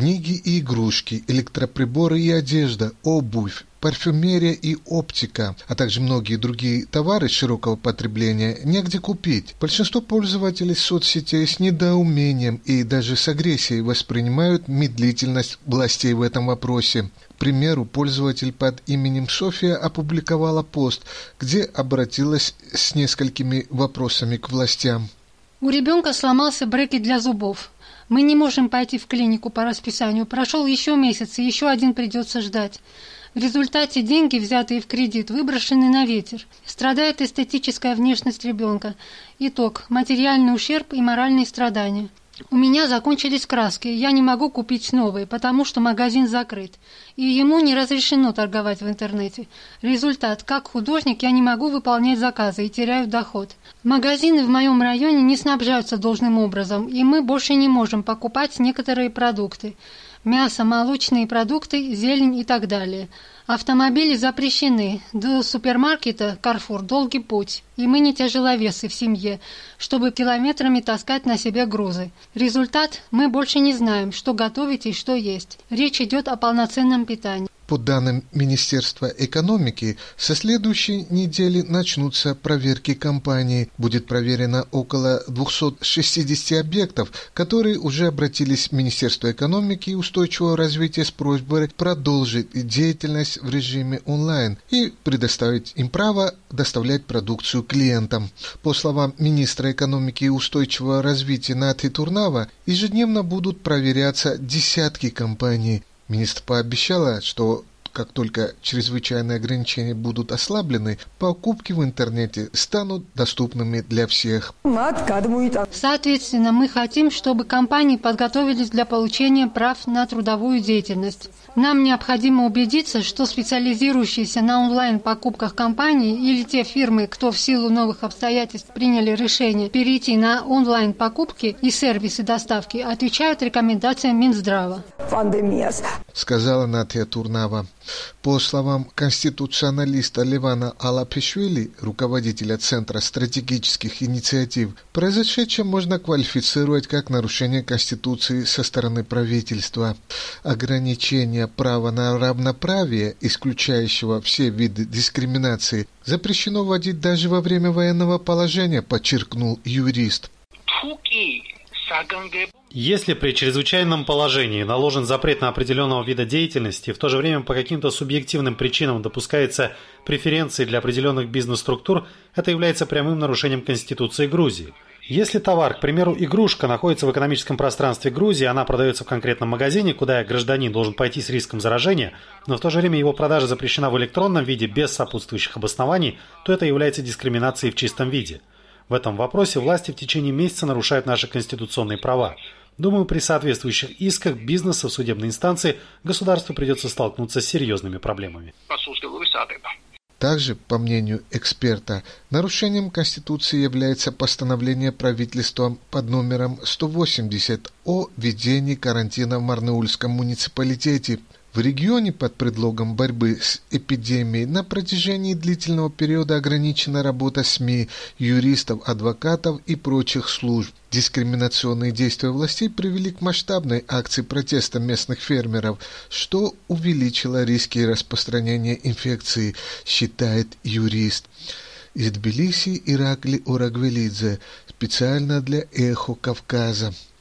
Книги и игрушки, электроприборы и одежда, обувь, парфюмерия и оптика, а также многие другие товары широкого потребления негде купить. Большинство пользователей соцсетей с недоумением и даже с агрессией воспринимают медлительность властей в этом вопросе. К примеру, пользователь под именем София опубликовала пост, где обратилась с несколькими вопросами к властям. У ребенка сломался брекет для зубов. Мы не можем пойти в клинику по расписанию. Прошел еще месяц, и еще один придется ждать. В результате деньги, взятые в кредит, выброшены на ветер. Страдает эстетическая внешность ребенка. Итог – материальный ущерб и моральные страдания. У меня закончились краски, я не могу купить новые, потому что магазин закрыт, и ему не разрешено торговать в интернете. Результат, как художник я не могу выполнять заказы и теряю доход. Магазины в моем районе не снабжаются должным образом, и мы больше не можем покупать некоторые продукты. Мясо, молочные продукты, зелень и так далее – Автомобили запрещены. До супермаркета «Карфур» долгий путь, и мы не тяжеловесы в семье, чтобы километрами таскать на себе грузы. Результат – мы больше не знаем, что готовить и что есть. Речь идет о полноценном питании. По данным Министерства экономики, со следующей недели начнутся проверки компании. Будет проверено около 260 объектов, которые уже обратились в Министерство экономики и устойчивого развития с просьбой продолжить деятельность в режиме онлайн и предоставить им право доставлять продукцию клиентам. По словам министра экономики и устойчивого развития Нати Турнава, ежедневно будут проверяться десятки компаний. Министр пообещала, что как только чрезвычайные ограничения будут ослаблены, покупки в интернете станут доступными для всех. Соответственно, мы хотим, чтобы компании подготовились для получения прав на трудовую деятельность. Нам необходимо убедиться, что специализирующиеся на онлайн-покупках компании или те фирмы, кто в силу новых обстоятельств приняли решение перейти на онлайн-покупки и сервисы доставки, отвечают рекомендациям Минздрава. Сказала Натя Турнава. По словам конституционалиста Ливана Алапишвили, руководителя Центра стратегических инициатив, произошедшее можно квалифицировать как нарушение Конституции со стороны правительства. Ограничение права на равноправие, исключающего все виды дискриминации, запрещено вводить даже во время военного положения, подчеркнул юрист. Если при чрезвычайном положении наложен запрет на определенного вида деятельности, в то же время по каким-то субъективным причинам допускается преференции для определенных бизнес-структур, это является прямым нарушением Конституции Грузии. Если товар, к примеру, игрушка, находится в экономическом пространстве Грузии, она продается в конкретном магазине, куда гражданин должен пойти с риском заражения, но в то же время его продажа запрещена в электронном виде без сопутствующих обоснований, то это является дискриминацией в чистом виде. В этом вопросе власти в течение месяца нарушают наши конституционные права. Думаю, при соответствующих исках бизнеса в судебной инстанции государству придется столкнуться с серьезными проблемами. Также, по мнению эксперта, нарушением Конституции является постановление правительством под номером 180 о введении карантина в Марнеульском муниципалитете – в регионе под предлогом борьбы с эпидемией на протяжении длительного периода ограничена работа СМИ, юристов, адвокатов и прочих служб. Дискриминационные действия властей привели к масштабной акции протеста местных фермеров, что увеличило риски распространения инфекции, считает юрист. Из Тбилиси Иракли Орагвелидзе специально для «Эхо Кавказа».